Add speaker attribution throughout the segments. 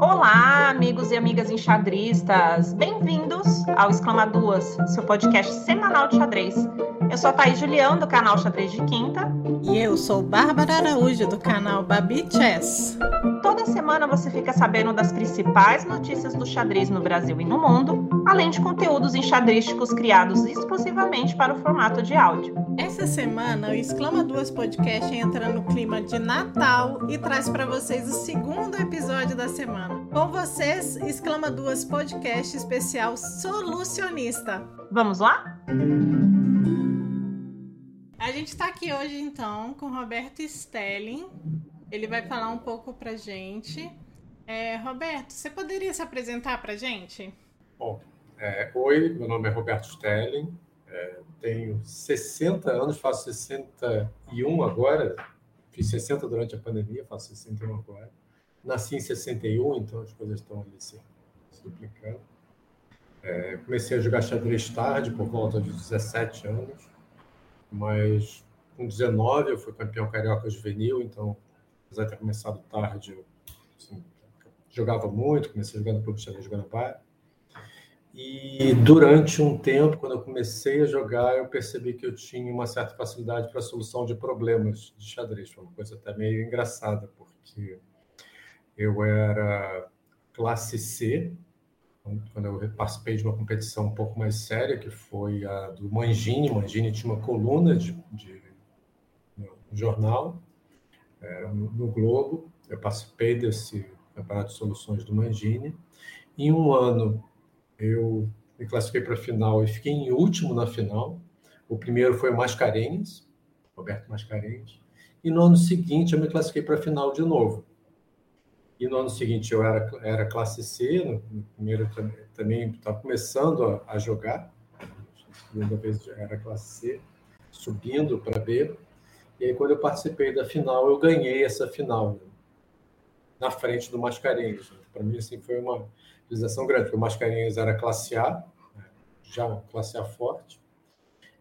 Speaker 1: Olá, amigos e amigas enxadristas! Bem-vindos ao Exclama Duas, seu podcast semanal de xadrez. Eu sou a Thaís Julião, do canal Xadrez de Quinta.
Speaker 2: E eu sou Bárbara Araújo, do canal Babi Chess.
Speaker 1: Toda semana você fica sabendo das principais notícias do xadrez no Brasil e no mundo, além de conteúdos enxadrísticos criados exclusivamente para o formato de áudio.
Speaker 2: Essa semana, o Exclama Duas Podcast entra no clima de Natal e traz para vocês o segundo episódio da semana. Com vocês, Exclama Duas Podcast especial Solucionista.
Speaker 1: Vamos lá?
Speaker 2: A gente está aqui hoje, então, com Roberto Stelling. Ele vai falar um pouco para gente. É, Roberto, você poderia se apresentar para gente?
Speaker 3: Bom, é, oi, meu nome é Roberto Stelling. É, tenho 60 anos, faço 61 agora. Fiz 60 durante a pandemia, faço 61 agora. Nasci em 61, então as coisas estão ali se, se duplicando. É, comecei a jogar xadrez tarde, por volta de 17 anos mas com 19 eu fui campeão carioca juvenil, então, apesar de ter começado tarde, eu assim, jogava muito, comecei jogando Xadrez de Guanabara. E durante um tempo, quando eu comecei a jogar, eu percebi que eu tinha uma certa facilidade para a solução de problemas de xadrez. Foi uma coisa até meio engraçada, porque eu era classe C, quando eu participei de uma competição um pouco mais séria, que foi a do Mangini. Mangini tinha uma coluna de, de no jornal, é, no, Globo. Eu participei desse campeonato de soluções do Mangini. Em um ano, eu me classifiquei para a final e fiquei em último na final. O primeiro foi o Mascarenhas, Roberto Mascarenhas. E no ano seguinte, eu me classifiquei para a final de novo. E no ano seguinte eu era, era classe C, no, primeiro também estava começando a, a jogar, segunda vez era classe C, subindo para B. E aí, quando eu participei da final, eu ganhei essa final, né? na frente do Mascarenhas. Para mim, assim, foi uma realização grande, porque o Mascarenhas era classe A, né? já classe A forte.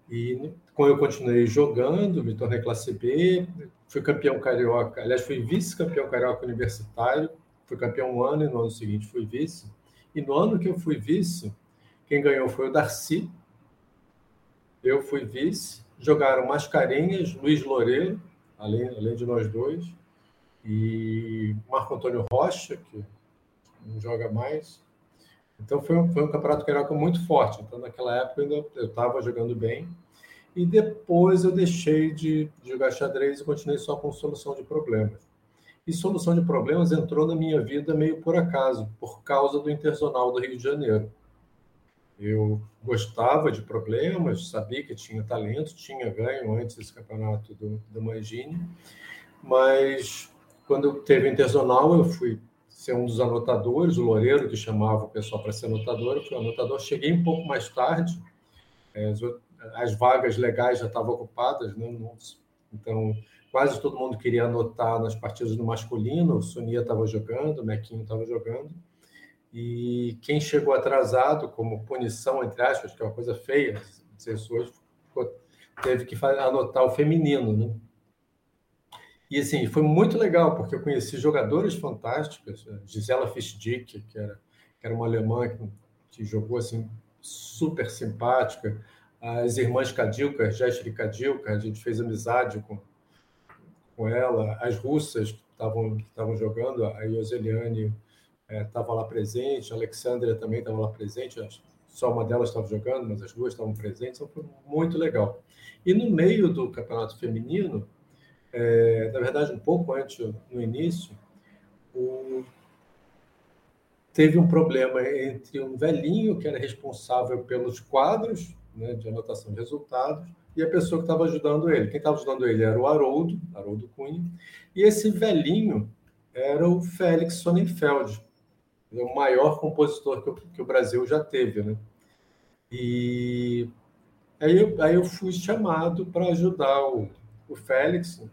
Speaker 3: E quando eu continuei jogando, me tornei classe B, fui campeão carioca, aliás, fui vice-campeão carioca universitário, fui campeão um ano e no ano seguinte fui vice. E no ano que eu fui vice, quem ganhou foi o Darcy, eu fui vice, jogaram Mascarenhas, Luiz Loureiro, além, além de nós dois, e Marco Antônio Rocha, que não joga mais. Então foi um, foi um campeonato carioca muito forte. Então naquela época eu estava jogando bem e depois eu deixei de, jogar xadrez e continuei só com solução de problemas. E solução de problemas entrou na minha vida meio por acaso, por causa do Interzonal do Rio de Janeiro. Eu gostava de problemas, sabia que tinha talento, tinha ganho antes desse campeonato do, do Mangini, mas quando teve Interzonal, eu fui ser um dos anotadores, o Loureiro, que chamava o pessoal para ser anotador, eu fui anotador. Cheguei um pouco mais tarde, é, as vagas legais já estavam ocupadas, né? então quase todo mundo queria anotar nas partidas do masculino. O Sonia estava jogando, o Mequinho estava jogando. E quem chegou atrasado, como punição, entre aspas, que é uma coisa feia, pessoas teve que anotar o feminino, né? E assim, foi muito legal, porque eu conheci jogadoras fantásticas, Gisela Fischdick, que era, que era uma alemã que, que jogou assim super simpática, as irmãs Kadilka, Jeshri Kadilka, a gente fez amizade com, com ela, as russas que estavam que estavam jogando, a Ioseliane estava é, lá presente, a Alexandria também estava lá presente, só uma delas estava jogando, mas as duas estavam presentes, então foi muito legal. E no meio do campeonato feminino, é, na verdade, um pouco antes, no início, o, teve um problema entre um velhinho que era responsável pelos quadros né, de anotação de resultados, e a pessoa que estava ajudando ele. Quem estava ajudando ele era o Haroldo, Haroldo Cunha, e esse velhinho era o Félix Sonnenfeld, o maior compositor que, que o Brasil já teve. Né? E aí eu, aí eu fui chamado para ajudar o, o Félix.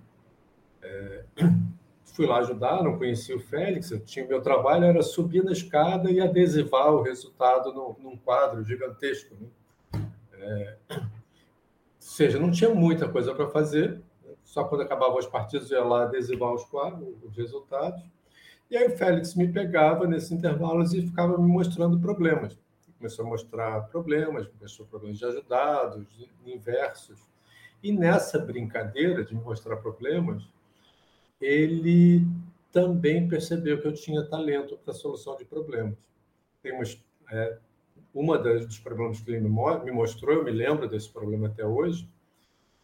Speaker 3: É, fui lá ajudar, não conhecia o Félix, eu tinha meu trabalho era subir na escada e adesivar o resultado no, num quadro gigantesco. Né? É, ou seja, não tinha muita coisa para fazer, só quando acabavam as partidas eu ia lá adesivar os quadros, os resultados. E aí o Félix me pegava nesses intervalos e ficava me mostrando problemas. Começou a mostrar problemas, começou problemas de ajudados, inversos. E nessa brincadeira de me mostrar problemas, ele também percebeu que eu tinha talento para solução de problemas. Tem é, uma das, dos problemas que ele me mostrou, eu me lembro desse problema até hoje,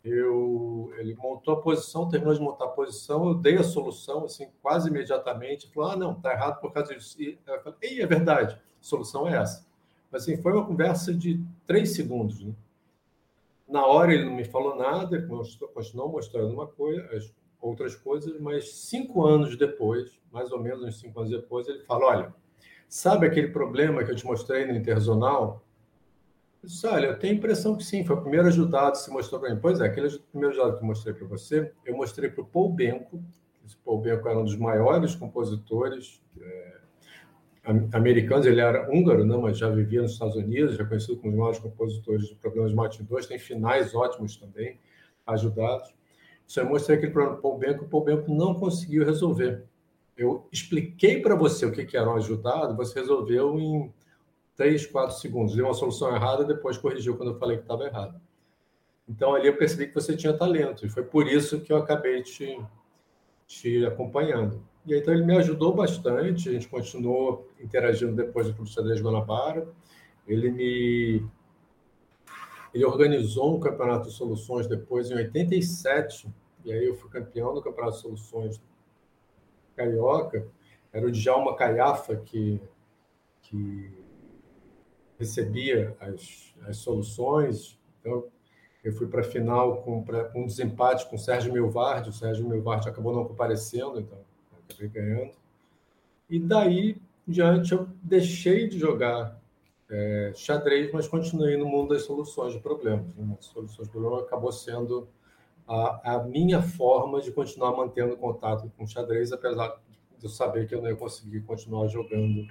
Speaker 3: eu, ele montou a posição, terminou de montar a posição, eu dei a solução assim quase imediatamente, falou: "Ah, não, tá errado por causa disso". E eu falei: "Ei, é verdade, a solução é essa". Mas assim, foi uma conversa de três segundos, né? Na hora ele não me falou nada, continuou mostrando uma coisa, as outras coisas, mas cinco anos depois, mais ou menos uns cinco anos depois, ele fala: olha, sabe aquele problema que eu te mostrei no Interzonal? Eu disse, olha, eu tenho a impressão que sim, foi o primeiro ajudado que se mostrou para mim. Pois é, aquele primeiro ajudado que eu mostrei para você, eu mostrei para o Paul Benko. Esse Paul Benko era um dos maiores compositores é, americanos, ele era húngaro, não, mas já vivia nos Estados Unidos, já conhecido como os maiores compositores de problemas de Martin II, tem finais ótimos também, ajudados. Isso eu mostrei aquele problema para o Paul Benko, o Paul Benko não conseguiu resolver. Eu expliquei para você o que, era um ajudado, você resolveu em três, quatro segundos. Deu uma solução errada, depois corrigiu quando eu falei que estava errado. Então, ali eu percebi que você tinha talento, e foi por isso que eu acabei te, te acompanhando. E aí, então, ele me ajudou bastante, a gente continuou interagindo depois do Clube de Guanabara. Ele me... Ele organizou um campeonato de soluções depois, em 87, e aí eu fui campeão do campeonato de soluções carioca. Era o Djalma Caiafa que, que recebia as, as soluções. Então, eu fui para a final com, pra, com um desempate com o Sérgio Milvardi. O Sérgio Milvardi acabou não comparecendo, então acabei ganhando. E daí em diante eu deixei de jogar é, xadrez, mas continuei no mundo das soluções de problemas. Né? Soluções de problemas acabou sendo a, a, minha forma de continuar mantendo contato com o xadrez, apesar de eu saber que eu não ia conseguir continuar jogando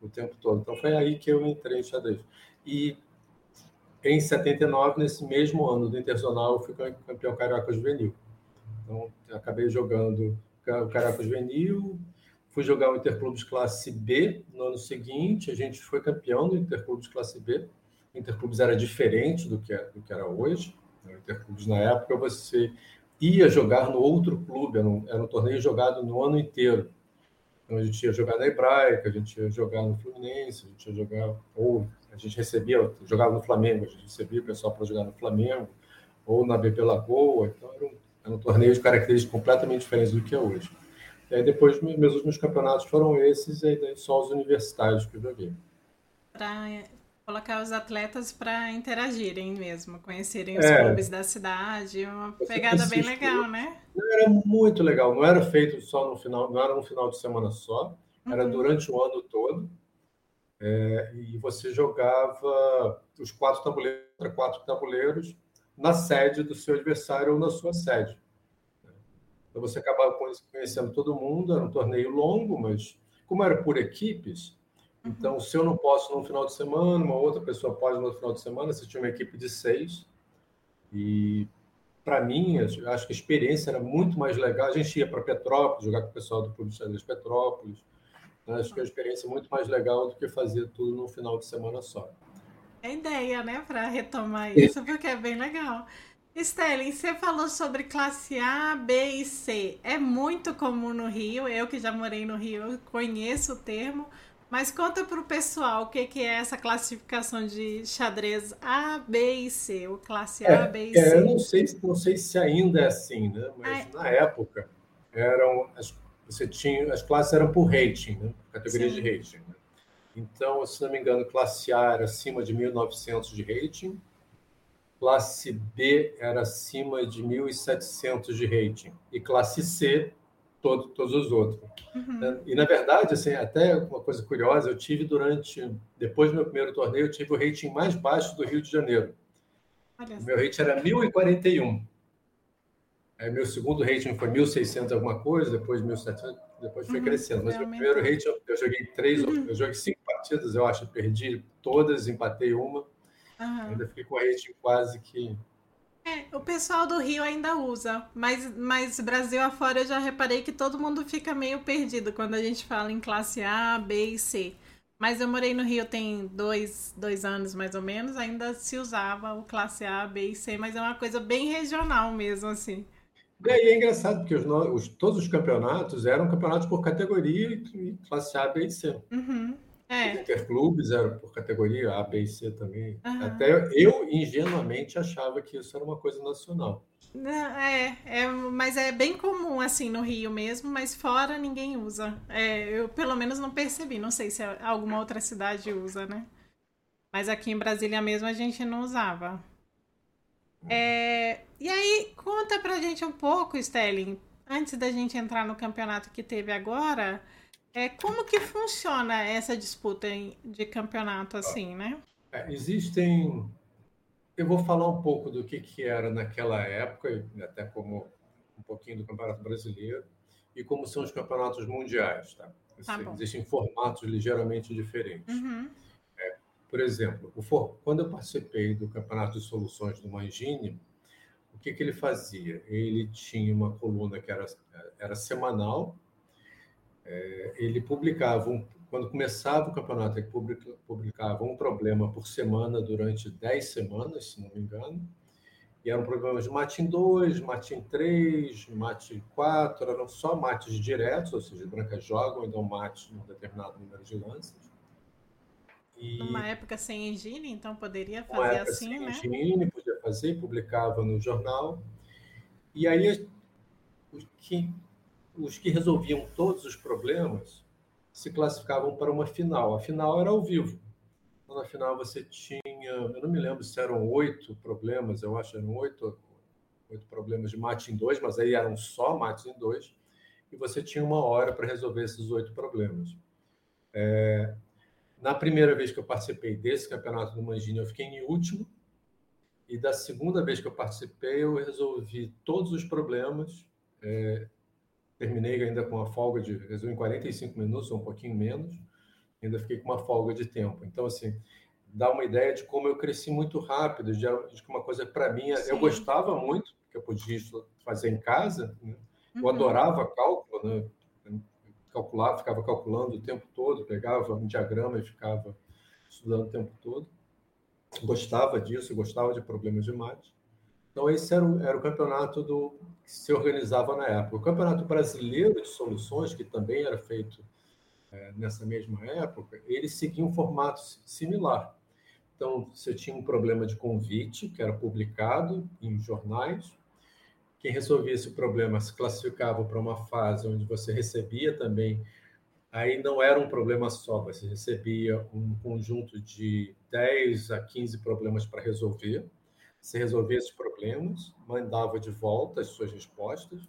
Speaker 3: o tempo todo. Então foi aí que eu entrei em xadrez. E em 79, nesse mesmo ano do Internacional, eu fui campeão carioca juvenil. Então acabei jogando o carioca juvenil, fui jogar o Interclubes classe B no ano seguinte, a gente foi campeão do Interclubes classe B. Interclubes era diferente do que, é, do que era hoje. O Interclubes na época você ia jogar no outro clube, era um, era um torneio jogado no ano inteiro. Então a gente ia jogar na Hebraica, a gente ia jogar no Fluminense, a gente ia jogar, ou a gente recebia, jogava no Flamengo, a gente recebia o pessoal para jogar no Flamengo, ou na BP Lagoa, então era um, era um torneio de características completamente diferentes do que é hoje. E aí depois, meus últimos campeonatos foram esses, e aí só os universitários que eu joguei.
Speaker 2: Para colocar os atletas para interagirem mesmo, conhecerem os é, clubes da cidade, uma pegada bem legal, né?
Speaker 3: Era muito legal, não era feito só no final, não era no final de semana só, era uhum. durante o ano todo. É, e você jogava os quatro tabuleiros, quatro tabuleiros na sede do seu adversário ou na sua sede. Então você acabava conhecendo todo mundo, era um torneio longo, mas como era por equipes, então, se eu não posso no final de semana, uma outra pessoa pode no final de semana. Você tinha uma equipe de seis. E, para mim, acho que a experiência era muito mais legal. A gente ia para Petrópolis, jogar com o pessoal do Clube de Xadrez Petrópolis. Acho que a experiência é muito mais legal do que fazer tudo no final de semana só.
Speaker 2: É ideia, né, para retomar isso, porque é bem legal. Stelling, você falou sobre classe A, B e C. É muito comum no Rio. Eu que já morei no Rio, conheço o termo. Mas conta para o pessoal o que, que é essa classificação de xadrez A, B e C, ou classe A, é, B e
Speaker 3: é, C. eu não sei, não sei se ainda é assim, né? mas Ai. na época eram as, você tinha, as classes eram por rating, né? categoria Sim. de rating. Né? Então, se não me engano, classe A era acima de 1.900 de rating, classe B era acima de 1.700 de rating, e classe C todo, todos os outros. Uhum. E, na verdade, assim, até uma coisa curiosa, eu tive durante, depois do meu primeiro torneio, eu tive o rating mais baixo do Rio de Janeiro. O meu rating era 1041. Aí, meu segundo rating foi 1600 alguma coisa, depois 1700, depois foi uhum, crescendo. Mas o meu primeiro rating, eu, eu joguei três, uhum. eu joguei cinco partidas, eu acho, perdi todas, empatei uma. Uhum. Ainda fiquei com o rating quase que
Speaker 2: É, o pessoal do Rio ainda usa, mas, mas Brasil afora eu já reparei que todo mundo fica meio perdido quando a gente fala em classe A, B e C. Mas eu morei no Rio tem dois, dois anos mais ou menos, ainda se usava o classe A, B e C, mas é uma coisa bem regional mesmo, assim.
Speaker 3: E aí é engraçado, porque os, os, todos os campeonatos eram campeonatos por categoria e classe A, B e C.
Speaker 2: Uhum. É.
Speaker 3: Interclubes eram por categoria A, B e C também. Uhum. Até eu, ingenuamente, achava que isso era uma coisa nacional.
Speaker 2: É, é, mas é bem comum assim no Rio mesmo, mas fora ninguém usa. É, eu pelo menos não percebi, não sei se alguma outra cidade usa, né? Mas aqui em Brasília mesmo a gente não usava. É, e aí, conta pra gente um pouco, Stelling, antes da gente entrar no campeonato que teve agora, é, como que funciona essa disputa de campeonato assim, né?
Speaker 3: É, existem. Eu vou falar um pouco do que, que era naquela época, até como um pouquinho do Campeonato Brasileiro, e como são os campeonatos mundiais. Tá?
Speaker 2: tá
Speaker 3: existem formatos ligeiramente diferentes.
Speaker 2: Uhum.
Speaker 3: É, por exemplo, o, quando eu participei do Campeonato de Soluções do Mangini, o que, que ele fazia? Ele tinha uma coluna que era, era semanal, é, ele publicava, um, quando começava o campeonato, ele publicava um problema por semana durante 10 semanas, se não me engano. E eram problemas de matin 2, matin 3, matin 4, eram só mates diretos, ou seja, brancas jogam e dão mate num determinado número de lances.
Speaker 2: E... Numa época sem engine, então poderia fazer assim, sem né?
Speaker 3: Engine, podia fazer, publicava no jornal. E aí, o que os que resolviam todos os problemas se classificavam para uma final. A final era ao vivo. Então, na final você tinha, eu não me lembro se eram oito problemas, eu acho que eram oito, oito problemas de mate em dois, mas aí eram só mates em dois, e você tinha uma hora para resolver esses oito problemas. É, na primeira vez que eu participei desse campeonato do Mangini, eu fiquei em último, e da segunda vez que eu participei, eu resolvi todos os problemas. É, terminei ainda com uma folga de, em 45 minutos, ou um pouquinho menos, ainda fiquei com uma folga de tempo. Então, assim, dá uma ideia de como eu cresci muito rápido, de, de que uma coisa para mim, Sim. eu gostava muito, que eu podia fazer em casa, né? eu uhum. adorava cálculo, né? calculava, ficava calculando o tempo todo, pegava um diagrama e ficava estudando o tempo todo. Gostava disso, gostava de problemas de mate. Então, esse era o, era o campeonato do, que se organizava na época. O Campeonato Brasileiro de Soluções, que também era feito é, nessa mesma época, ele seguia um formato similar. Então, você tinha um problema de convite, que era publicado em jornais. Quem resolvia esse problema se classificava para uma fase onde você recebia também. Aí não era um problema só, você recebia um conjunto de 10 a 15 problemas para resolver você resolvia esses problemas, mandava de volta as suas respostas,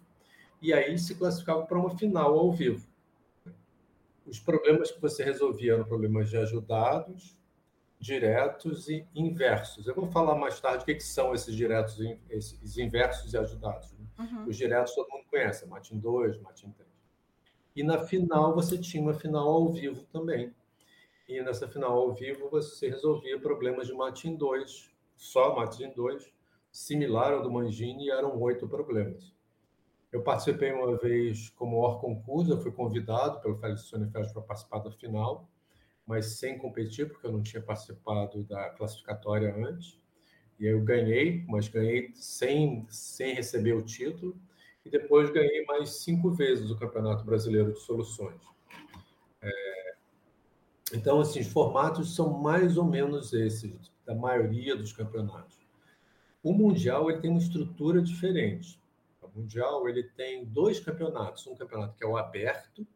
Speaker 3: e aí se classificava para uma final ao vivo. Os problemas que você resolvia eram problemas de ajudados, diretos e inversos. Eu vou falar mais tarde o que, que são esses diretos, esses inversos e ajudados. Né?
Speaker 2: Uhum.
Speaker 3: Os diretos todo mundo conhece, Matin 2, Matin 3. E na final você tinha uma final ao vivo também. E nessa final ao vivo você resolvia problemas de Matin 2, só Matin 2, similar ao do Mangini, eram oito problemas. Eu participei uma vez como or concurso, fui convidado pelo Félix Sonifest para participar da final, mas sem competir, porque eu não tinha participado da classificatória antes. E aí eu ganhei, mas ganhei sem, sem receber o título. E depois ganhei mais cinco vezes o Campeonato Brasileiro de Soluções. É... Então, assim, os formatos são mais ou menos esses da maioria dos campeonatos. O mundial ele tem uma estrutura diferente. O mundial ele tem dois campeonatos, um campeonato que é o aberto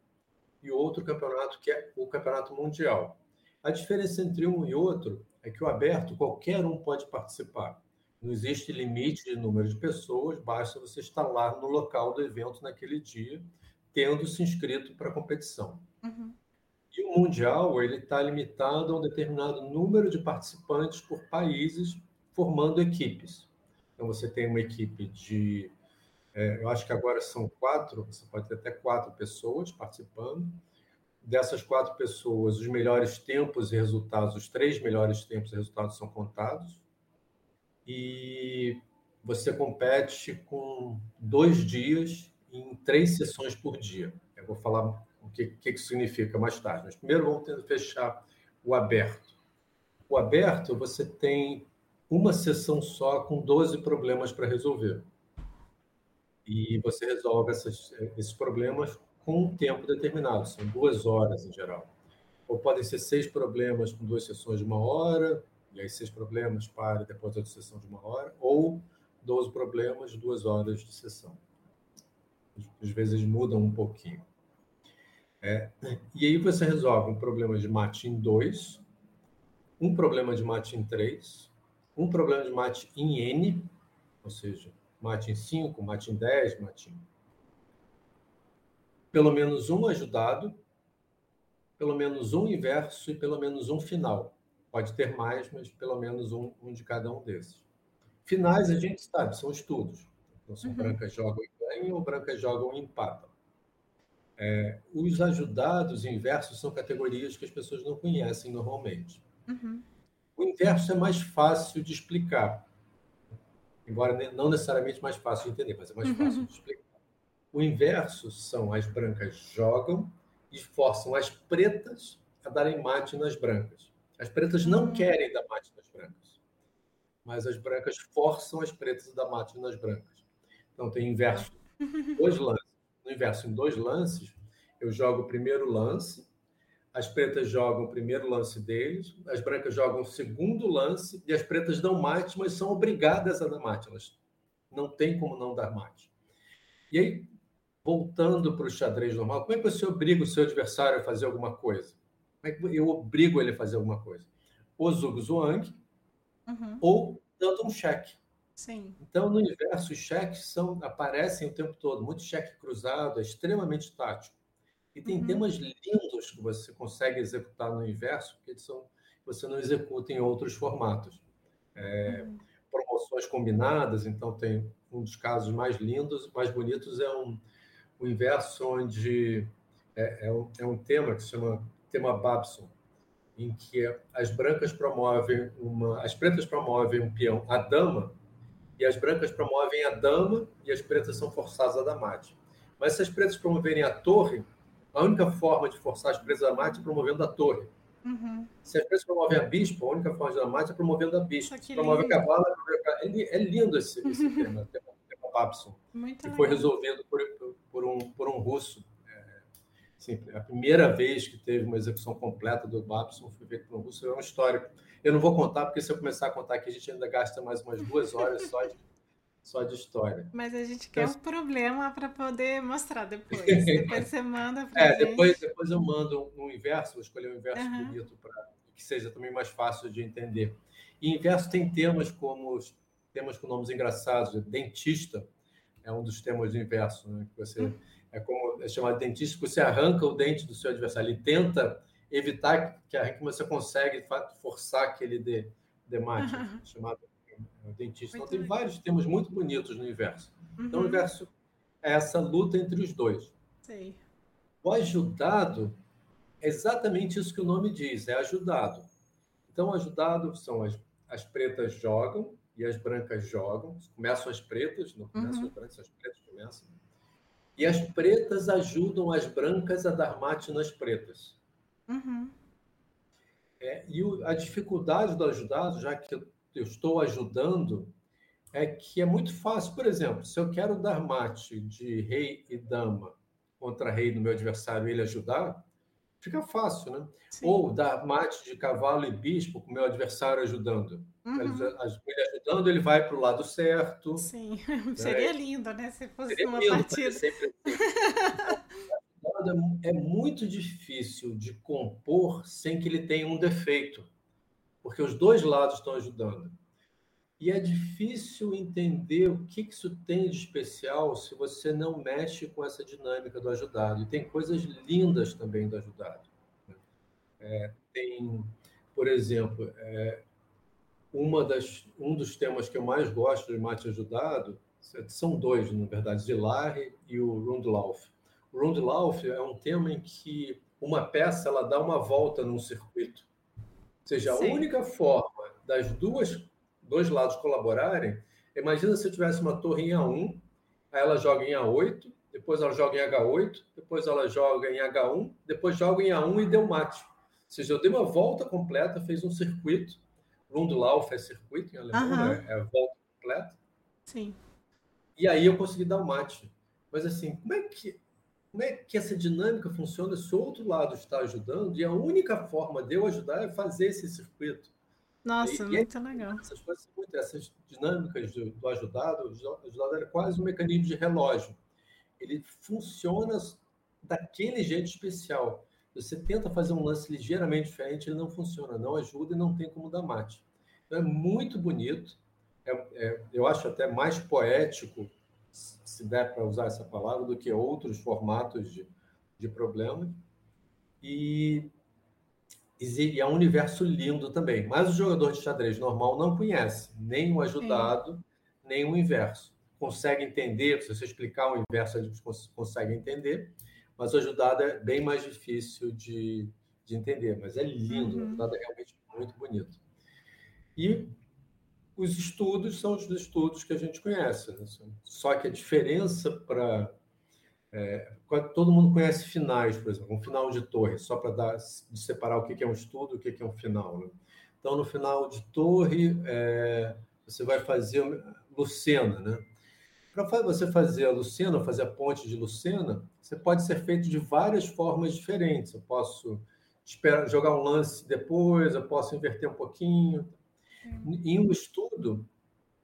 Speaker 3: e outro campeonato que é o campeonato mundial. A diferença entre um e outro é que o aberto qualquer um pode participar. Não existe limite de número de pessoas, basta você estar lá no local do evento naquele dia, tendo se inscrito para a competição.
Speaker 2: Uhum.
Speaker 3: E o mundial ele está limitado a um determinado número de participantes por países, formando equipes. Então você tem uma equipe de, é, eu acho que agora são quatro, você pode ter até quatro pessoas participando. Dessas quatro pessoas, os melhores tempos e resultados, os três melhores tempos e resultados são contados. E você compete com dois dias em três sessões por dia. Eu vou falar o que, que, que significa mais tarde. Mas primeiro vamos tentar fechar o aberto. O aberto, você tem uma sessão só com 12 problemas para resolver. E você resolve essas, esses problemas com um tempo determinado, são duas horas em geral. Ou podem ser seis problemas com duas sessões de uma hora, e aí seis problemas para depois outra sessão de uma hora, ou 12 problemas, duas horas de sessão. Às vezes mudam um pouquinho. É, e aí você resolve um problema de mate em 2, um problema de mate em 3, um problema de mate em N, ou seja, mate em 5, mate em 10, mate em... Pelo menos um ajudado, pelo menos um inverso e pelo menos um final. Pode ter mais, mas pelo menos um, um de cada um desses. Finais a gente sabe, são estudos. Então, são uhum. brancas jogam e ganham ou brancas jogam e empatam. É, os ajudados e inversos são categorias que as pessoas não conhecem normalmente. Uhum. O inverso é mais fácil de explicar, embora não necessariamente mais fácil de entender, mas é mais uhum. fácil de explicar. O inverso são as brancas jogam e forçam as pretas a darem mate nas brancas. As pretas não uhum. querem dar mate nas brancas, mas as brancas forçam as pretas a dar mate nas brancas. Então tem inverso, dois lances. No inverso, em dois lances, eu jogo o primeiro lance, as pretas jogam o primeiro lance deles, as brancas jogam o segundo lance e as pretas dão mate, mas são obrigadas a dar mate. Elas não têm como não dar mate. E aí, voltando para o xadrez normal, como é que você obriga o seu adversário a fazer alguma coisa? Como é que eu obrigo ele a fazer alguma coisa? Ou Zhuge Zhuang, uhum. ou dando um cheque.
Speaker 2: Sim.
Speaker 3: Então, no universo, os cheques são, aparecem o tempo todo. Muito cheque cruzado, é extremamente tático. E tem uhum. temas lindos que você consegue executar no inverso que são, você não executa em outros formatos. É, uhum. Promoções combinadas, então tem um dos casos mais lindos, mais bonitos é um, o inverso onde é, é, um, é um tema que se chama tema Babson, em que as brancas promovem uma, as pretas promovem um peão a dama e as brancas promovem a dama e as pretas são forçadas a dar mate. Mas se as pretas promoverem a torre, a única forma de forçar as presas a mate é promovendo a torre. Uhum. Se as presas promovem a bispo, a única forma de dar mate é promovendo a bispo. Se promove a cavalo, é, é lindo esse, esse uhum. tema, tema, tema Babson, Muito que legal. foi resolvido por, por, um, por um russo. É, assim, a primeira vez que teve uma execução completa do Babson foi feita por um russo. É uma história. Eu não vou contar, porque se eu começar a contar aqui, a gente ainda gasta mais umas duas horas só de só de história.
Speaker 2: Mas a gente quer então, um problema para poder mostrar depois. Depois você manda para
Speaker 3: é, gente. Depois, depois eu mando um inverso, vou escolher um inverso uhum. bonito para que seja também mais fácil de entender. E inverso tem temas como temas com nomes engraçados. Dentista é um dos temas do inverso, né? Que você uhum. é como é chamado dentista, que você arranca o dente do seu adversário. Ele tenta evitar que arranque, mas você consegue forçar que ele dê, dê mate, uhum. chamado o dentista. Muito então, tem vários temas muito bonitos no universo. Uhum. Então, o uhum. universo é essa luta entre os dois.
Speaker 2: Sim.
Speaker 3: O ajudado é exatamente isso que o nome diz, é ajudado. Então, ajudado são as, as pretas jogam e as brancas jogam. Começam as pretas, não começam uhum. as brancas, as pretas começam. E as pretas ajudam as brancas a dar mate nas pretas.
Speaker 2: Uhum.
Speaker 3: É, e o, a dificuldade do ajudado, já que eu estou ajudando é que é muito fácil. Por exemplo, se eu quero dar mate de rei e dama contra rei do meu adversário e ele ajudar, fica fácil, né? Sim. Ou dar mate de cavalo e bispo com o meu adversário ajudando. Uhum. Ele ajudando, ele vai para o lado certo.
Speaker 2: Sim, né? seria lindo, né? Se fosse seria uma lindo, partida. Sempre...
Speaker 3: é muito difícil de compor sem que ele tenha um defeito porque os dois lados estão ajudando. E é difícil entender o que isso tem de especial se você não mexe com essa dinâmica do ajudado. E tem coisas lindas também do ajudado. Né? É, tem, por exemplo, é, uma das, um dos temas que eu mais gosto de mate ajudado são dois, na verdade, Zilari e o Rundlauf. O Rundlauf é um tema em que uma peça ela dá uma volta num circuito seja, Sim. a única forma das duas dois lados colaborarem Imagina se eu tivesse uma torre em A1, aí ela joga em A8, depois ela joga em H8, depois ela joga em H1, depois joga em A1 e deu mate. Ou seja, eu dei uma volta completa, fez um circuito. Rundlauf é circuito em alemão, uhum. né? é volta completa.
Speaker 2: Sim.
Speaker 3: E aí eu consegui dar o mate. Mas assim, como é que como é que essa dinâmica funciona se o outro lado está ajudando? E a única forma de eu ajudar é fazer esse circuito.
Speaker 2: Nossa, e, muito e legal.
Speaker 3: Essas coisas, essas dinâmicas do, do ajudado, o ajudado é quase um mecanismo de relógio. Ele funciona daquele jeito especial. Você tenta fazer um lance ligeiramente diferente, ele não funciona, não ajuda e não tem como dar mate. Então é muito bonito. É, é, eu acho até mais poético, se der para usar essa palavra, do que outros formatos de, de problema. E e é um universo lindo também. Mas o jogador de xadrez normal não conhece nem o ajudado, Sim. nem o inverso. Consegue entender, se você explicar o inverso, eles conseguem entender, mas o ajudado é bem mais difícil de, de entender. Mas é lindo, uhum. o ajudado é realmente muito bonito. E os estudos são os estudos que a gente conhece. Né? Só que a diferença para é, todo mundo conhece finais, por exemplo, um final de torre, só para separar o que é um estudo e o que é um final. Né? Então, no final de torre, é, você vai fazer Lucena, né? Para você fazer a Lucena, fazer a ponte de Lucena, você pode ser feito de várias formas diferentes. Eu posso esperar, jogar um lance depois, eu posso inverter um pouquinho. Em um estudo,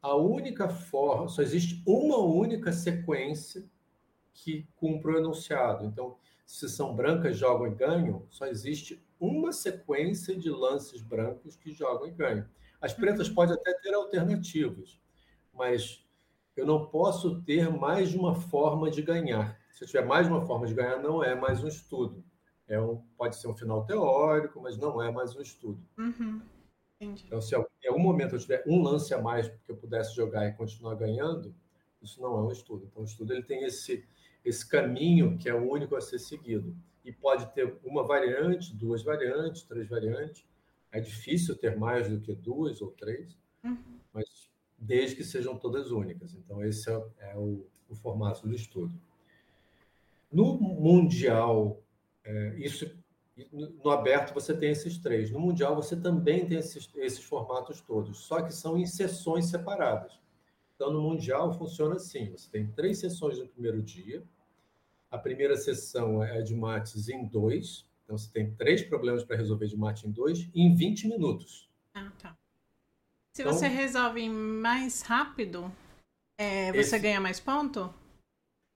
Speaker 3: a única forma, só existe uma única sequência que cumpre o enunciado. Então, se são brancas, jogam e ganham, só existe uma sequência de lances brancos que jogam e ganham. As pretas uhum. podem até ter alternativas, mas eu não posso ter mais de uma forma de ganhar. Se eu tiver mais de uma forma de ganhar, não é mais um estudo. É um, pode ser um final teórico, mas não é mais um estudo.
Speaker 2: Uhum.
Speaker 3: Então, se em algum momento eu tiver um lance a mais que eu pudesse jogar e continuar ganhando, isso não é um estudo. Então, o estudo ele tem esse, esse caminho que é o único a ser seguido. E pode ter uma variante, duas variantes, três variantes. É difícil ter mais do que duas ou três,
Speaker 2: uhum.
Speaker 3: mas desde que sejam todas únicas. Então, esse é, é o, o, formato do estudo. No Mundial, é, isso no aberto você tem esses três. No Mundial você também tem esses, esses formatos todos, só que são em sessões separadas. Então, no Mundial funciona assim: você tem três sessões no primeiro dia. A primeira sessão é de mates em dois. Então, você tem três problemas para resolver de mate em dois em 20 minutos.
Speaker 2: Ah, tá. Se então, você resolve mais rápido, é, você esse... ganha mais ponto?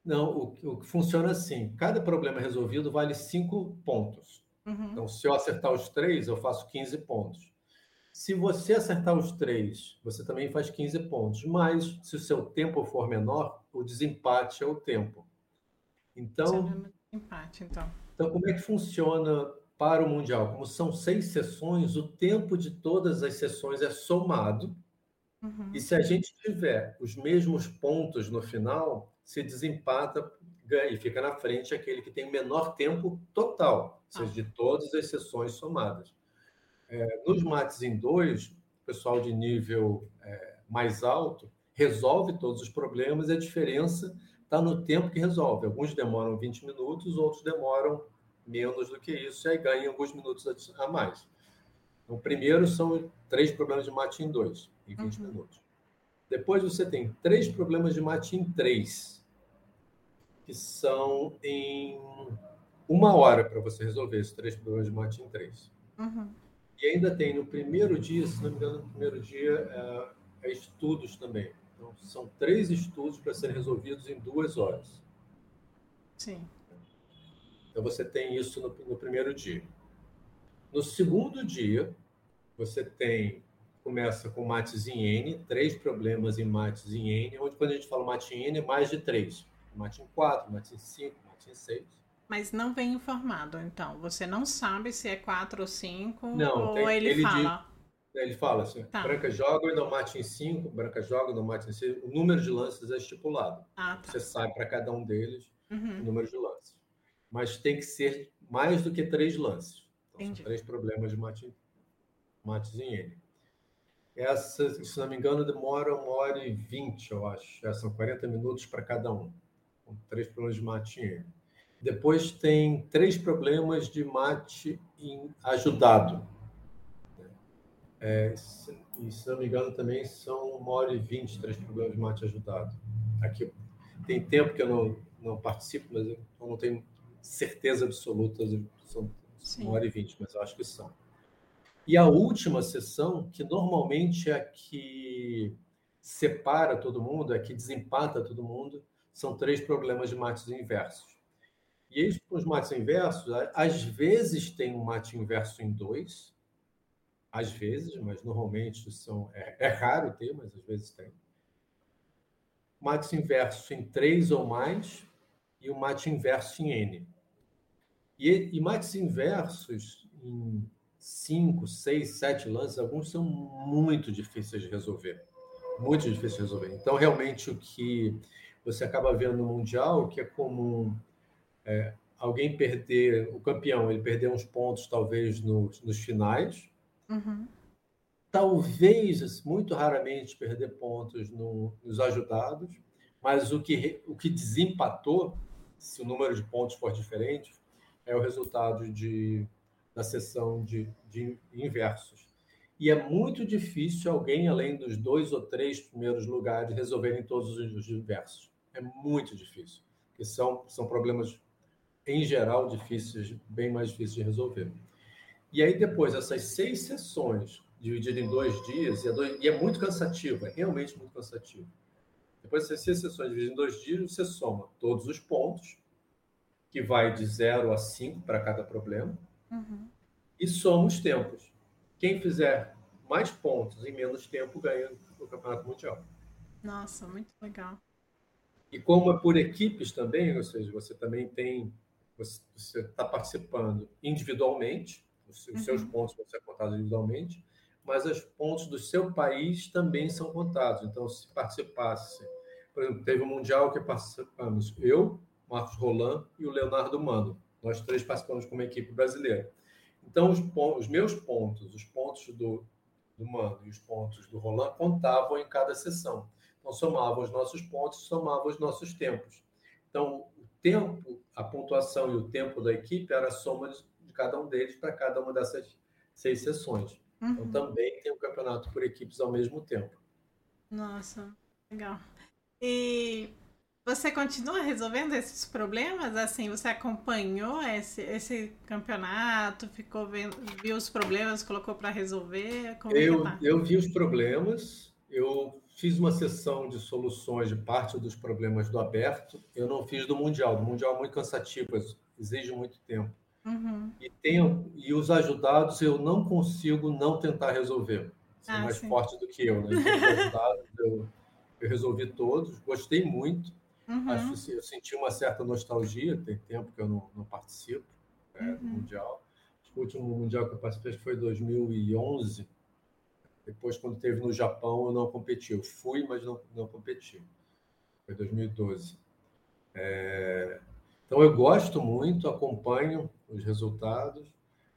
Speaker 3: Não, o, o que funciona assim: cada problema resolvido vale cinco pontos.
Speaker 2: Uhum.
Speaker 3: Então, se eu acertar os três, eu faço 15 pontos. Se você acertar os três, você também faz 15 pontos. Mas, se o seu tempo for menor, o desempate é o tempo. Então,
Speaker 2: empate, então.
Speaker 3: Então, como é que funciona para o Mundial? Como são seis sessões, o tempo de todas as sessões é somado.
Speaker 2: Uhum.
Speaker 3: E se a gente tiver os mesmos pontos no final, se desempata, ganha e fica na frente aquele que tem o menor tempo total, ou seja, de todas as sessões somadas. É, nos mates em dois, o pessoal de nível é, mais alto resolve todos os problemas e a diferença está no tempo que resolve. Alguns demoram 20 minutos, outros demoram menos do que isso, e aí ganham alguns minutos a mais. Então, o primeiro são três problemas de mate em dois, em 20 uhum. minutos. Depois você tem três problemas de mate em três, que são em uma hora para você resolver esses três problemas de mate em três.
Speaker 2: Uhum.
Speaker 3: E ainda tem no primeiro dia, se não me engano, no primeiro dia é, é estudos também. Então, são três estudos para serem resolvidos em duas horas.
Speaker 2: Sim.
Speaker 3: Então, você tem isso no, no primeiro dia. No segundo dia, você tem começa com mates em N, três problemas em mates em N, onde quando a gente fala mate em N é mais de três. Mate em quatro, mate em cinco, mate em seis.
Speaker 2: Mas não vem informado, então. Você não sabe se é 4 ou 5,
Speaker 3: não,
Speaker 2: ou
Speaker 3: tem,
Speaker 2: ele, ele fala.
Speaker 3: Diz, ele fala assim: tá. branca joga e não mate em 5, branca joga e não mate em 6. O número de lances é estipulado.
Speaker 2: Ah, tá.
Speaker 3: Você sabe para cada um deles
Speaker 2: uhum.
Speaker 3: o número de lances. Mas tem que ser mais do que três lances. Então,
Speaker 2: Entendi.
Speaker 3: são três problemas de mate, mates em N. Essa, se não me engano, demora uma hora e vinte, eu acho. Já são 40 minutos para cada um, com três problemas de mate em Depois tem três problemas de mate em ajudado. É, e, se não me engano, também são uma hora e vinte, três problemas de mate ajudado. Aqui tem tempo que eu não, não participo, mas eu não tenho certeza absoluta, são Sim. uma hora e vinte, mas eu acho que são. E a última sessão, que normalmente é a que separa todo mundo, é a que desempata todo mundo, são três problemas de mates inversos. E aí, os mates inversos, às vezes tem um mate inverso em dois, às vezes, mas normalmente são é, é raro ter, mas às vezes tem. Mates inversos em três ou mais e o mate inverso em N. E, e mates inversos em cinco, seis, sete lances, alguns são muito difíceis de resolver. Muito difíceis de resolver. Então, realmente, o que você acaba vendo no Mundial, que é comum é, alguém perder, o campeão, ele perder uns pontos, talvez, nos, nos finais. Uhum. Talvez, muito raramente, perder pontos no, nos ajudados. Mas o que, o que desempatou, se o número de pontos for diferente, é o resultado de, da sessão de, de inversos. E é muito difícil alguém, além dos dois ou três primeiros lugares, resolverem todos os inversos. É muito difícil, porque são, são problemas, em geral, difíceis, bem mais difíceis de resolver. E aí, depois, essas seis sessões, divididas em dois dias, e é, dois, e é muito cansativo, é realmente muito cansativo. Depois dessas seis sessões divididas em dois dias, você soma todos os pontos, que vai de 0 a 5 para cada problema, uhum. e soma os tempos. Quem fizer mais pontos em menos tempo ganha o Campeonato Mundial.
Speaker 2: Nossa, muito legal.
Speaker 3: E como é por equipes também, ou seja, você também tem, você está participando individualmente, os, uhum. seus pontos vão ser contados individualmente, mas os pontos do seu país também são contados. Então, se participasse, por exemplo, teve um Mundial que participamos eu, Marcos Roland e o Leonardo Mano. Nós três participamos como equipe brasileira. Então, os, os meus pontos, os pontos do, do Mano e os pontos do Roland contavam em cada sessão. Então, somavam os nossos pontos, somavam os nossos tempos. Então, o tempo, a pontuação e o tempo da equipe era a soma de cada um deles para cada uma dessas seis sessões. Então, uhum. Então, também tem o campeonato por equipes ao mesmo tempo.
Speaker 2: Nossa, legal. E você continua resolvendo esses problemas? Assim, você acompanhou esse, esse campeonato, ficou vendo, viu os problemas, colocou para resolver?
Speaker 3: Como é eu, tá? eu vi os problemas, eu fiz uma sessão de soluções de parte dos problemas do aberto. Eu não fiz do mundial. Do mundial é muito cansativo, exige muito tempo. Uhum. E, tenho, e os ajudados eu não consigo não tentar resolver. São ah, mais sim. forte do que eu. Né? Então, eu, eu resolvi todos, gostei muito. Uhum. Acho que eu senti uma certa nostalgia, tem tempo que eu não, não participo é, uhum. do Mundial. O último Mundial que eu participei foi 2011. Depois, quando teve no Japão, eu não competi. Eu fui, mas não, não competi. Foi 2012. É... Então, eu gosto muito, acompanho os resultados,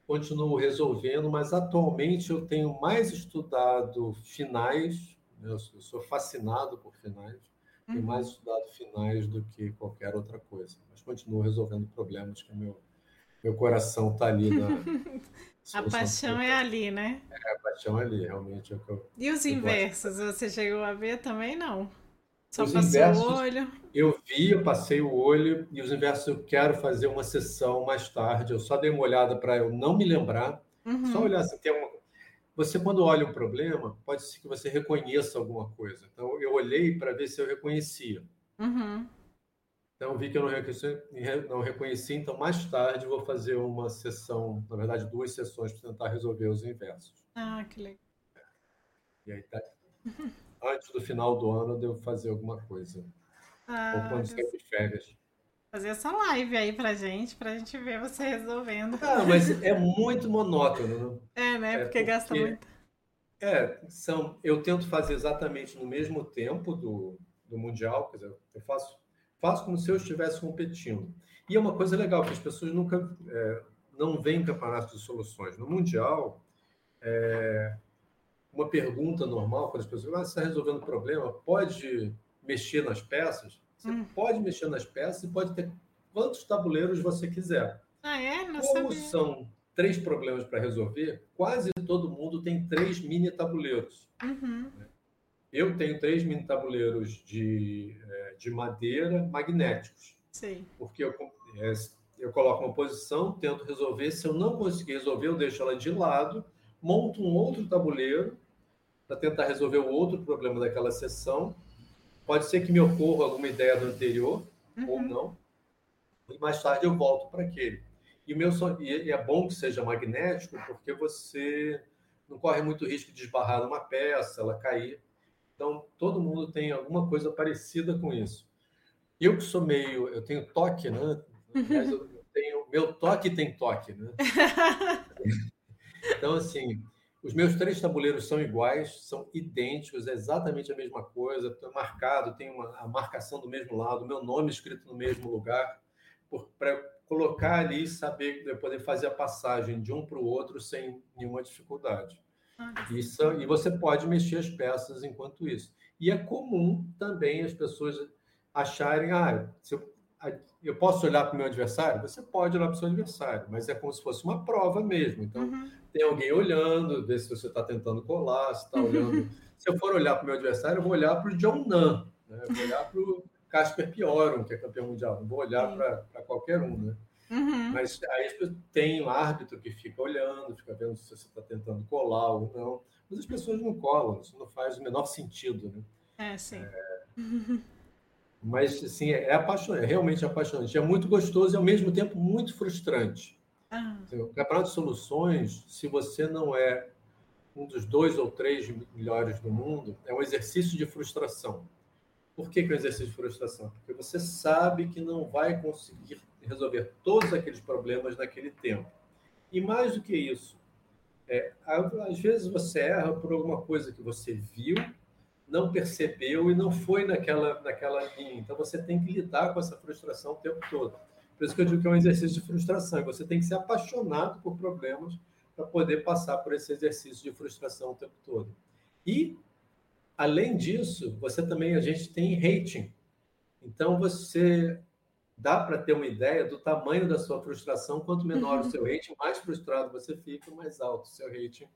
Speaker 3: continuo resolvendo, mas atualmente eu tenho mais estudado finais, né? eu sou fascinado por finais, uhum. tenho mais estudado finais do que qualquer outra coisa. Mas continuo resolvendo problemas que meu, meu coração está ali na.
Speaker 2: a paixão é ali, né?
Speaker 3: É, a paixão é ali, realmente. É eu,
Speaker 2: e os inversos, gosto. você chegou a ver também? Não. Só os passou inversos, o olho?
Speaker 3: Eu vi, eu passei o olho, e os inversos eu quero fazer uma sessão mais tarde. Eu só dei uma olhada para eu não me lembrar. Uhum. Só olhar se tem uma, você, quando olha um problema, pode ser que você reconheça alguma coisa. Então, eu olhei para ver se eu reconhecia. Uhum. Então, vi que eu não reconheci, não reconheci, então, mais tarde, vou fazer uma sessão, na verdade, duas sessões para tentar resolver os inversos.
Speaker 2: Ah, que legal.
Speaker 3: E aí, tá... antes do final do ano, eu devo fazer alguma coisa. Ah, Ou quando sair de férias
Speaker 2: fazer essa live aí pra gente, pra gente ver você resolvendo.
Speaker 3: Ah, mas é muito monótono,
Speaker 2: né? É, né? Porque, é porque gasta muito.
Speaker 3: É, são, eu tento fazer exatamente no mesmo tempo do, do Mundial, quer dizer, eu faço, faço como se eu estivesse competindo. E é uma coisa legal, que as pessoas nunca é, não veem campeonato de soluções. No Mundial, é, uma pergunta normal quando as pessoas ah, você está resolvendo o problema, pode mexer nas peças? Você hum. pode mexer nas peças e pode ter quantos tabuleiros você quiser.
Speaker 2: Ah, é? Não
Speaker 3: Como sabia. são três problemas para resolver, quase todo mundo tem três mini tabuleiros.
Speaker 2: Uhum.
Speaker 3: Eu tenho três mini tabuleiros de, é, de madeira magnéticos.
Speaker 2: Sim.
Speaker 3: Porque eu, é, eu coloco uma posição, tento resolver. Se eu não conseguir resolver, eu deixo ela de lado, monto um outro tabuleiro para tentar resolver o outro problema daquela sessão. Pode ser que me ocorra alguma ideia do anterior uhum. ou não. E mais tarde eu volto para aquele. E, meu, e é bom que seja magnético, porque você não corre muito risco de esbarrar numa peça, ela cair. Então, todo mundo tem alguma coisa parecida com isso. Eu que sou meio. Eu tenho toque, né? Mas eu tenho, meu toque tem toque, né? Então, assim, os meus três tabuleiros são iguais, são idênticos, é exatamente a mesma coisa. Estou marcado, tem uma, a marcação do mesmo lado, meu nome escrito no mesmo lugar, para colocar ali e saber poder fazer a passagem de um para o outro sem nenhuma dificuldade. Isso, e você pode mexer as peças enquanto isso. E é comum também as pessoas acharem, ah, eu, eu, posso olhar para o meu adversário? Você pode olhar para o seu adversário, mas é como se fosse uma prova mesmo. Então, uhum. tem alguém olhando, ver se você está tentando colar, se está olhando. se eu for olhar para o meu adversário, eu vou olhar para o John Nan, né? eu vou olhar para o Casper Piorum, que é campeão mundial. Não vou olhar para qualquer um, né?
Speaker 2: Uhum.
Speaker 3: Mas aí tem um árbitro que fica olhando, fica vendo se você está tentando colar ou não. Mas as pessoas não colam, isso não faz o menor sentido, né?
Speaker 2: É, sim. É...
Speaker 3: Mas, assim, é apaixonante, é realmente apaixonante. É muito gostoso e, ao mesmo tempo, muito frustrante.
Speaker 2: Ah.
Speaker 3: O Campeonato de Soluções, se você não é um dos dois ou três melhores do mundo, é um exercício de frustração. Por que, que é um exercício de frustração? Porque você sabe que não vai conseguir resolver todos aqueles problemas naquele tempo. E mais do que isso, é, às vezes você erra por alguma coisa que você viu, não percebeu e não foi naquela, naquela linha. Então você tem que lidar com essa frustração o tempo todo. Por isso que eu digo que é um exercício de frustração. Você tem que ser apaixonado por problemas para poder passar por esse exercício de frustração o tempo todo. E Além disso, você também, a gente tem rating. Então, você dá para ter uma ideia do tamanho da sua frustração. Quanto menor uhum. o seu rating, mais frustrado você fica, mais alto o seu rating,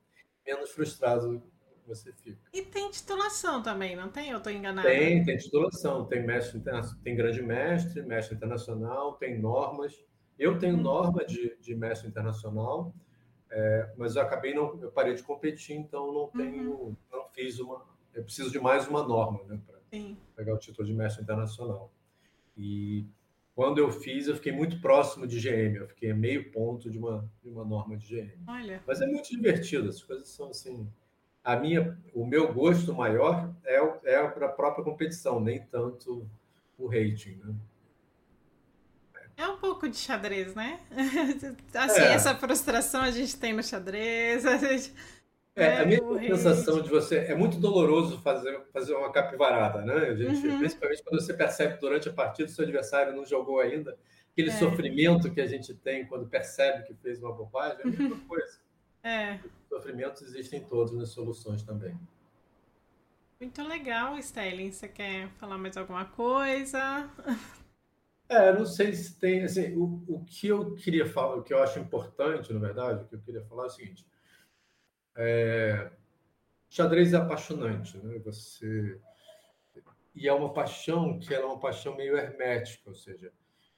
Speaker 3: menos frustrado você fica.
Speaker 2: E tem titulação também, não tem? Eu estou enganado?
Speaker 3: Tem, tem titulação. Tem mestre tem grande mestre, mestre internacional, tem normas. Eu tenho uhum. norma de, de mestre internacional, é, mas eu acabei não, eu parei de competir, então não tenho, uhum. não fiz uma eu preciso de mais uma norma né, para pegar o título de mestre internacional. E quando eu fiz, eu fiquei muito próximo de GM, eu fiquei meio ponto de uma, de uma norma de GM.
Speaker 2: Olha.
Speaker 3: Mas é muito divertido, as coisas são assim. A minha, o meu gosto maior é, é para a própria competição, nem tanto o rating. Né?
Speaker 2: É um pouco de xadrez, né? assim, é. essa frustração a gente tem no xadrez. A gente
Speaker 3: é, a mesma sensação de você. É muito doloroso fazer, fazer uma capivarada, né? A gente, uhum. Principalmente quando você percebe durante a partida o seu adversário não jogou ainda. Aquele é. sofrimento que a gente tem quando percebe que fez uma bobagem é a mesma uhum. coisa.
Speaker 2: É.
Speaker 3: Os sofrimentos existem todos nas soluções também.
Speaker 2: Muito legal, Stelling. Você quer falar mais alguma coisa?
Speaker 3: É, não sei se tem. Assim, o, o que eu queria falar, o que eu acho importante, na verdade, o que eu queria falar é o seguinte é, xadrez é apaixonante, né? Você e é uma paixão que é uma paixão meio hermética, ou seja,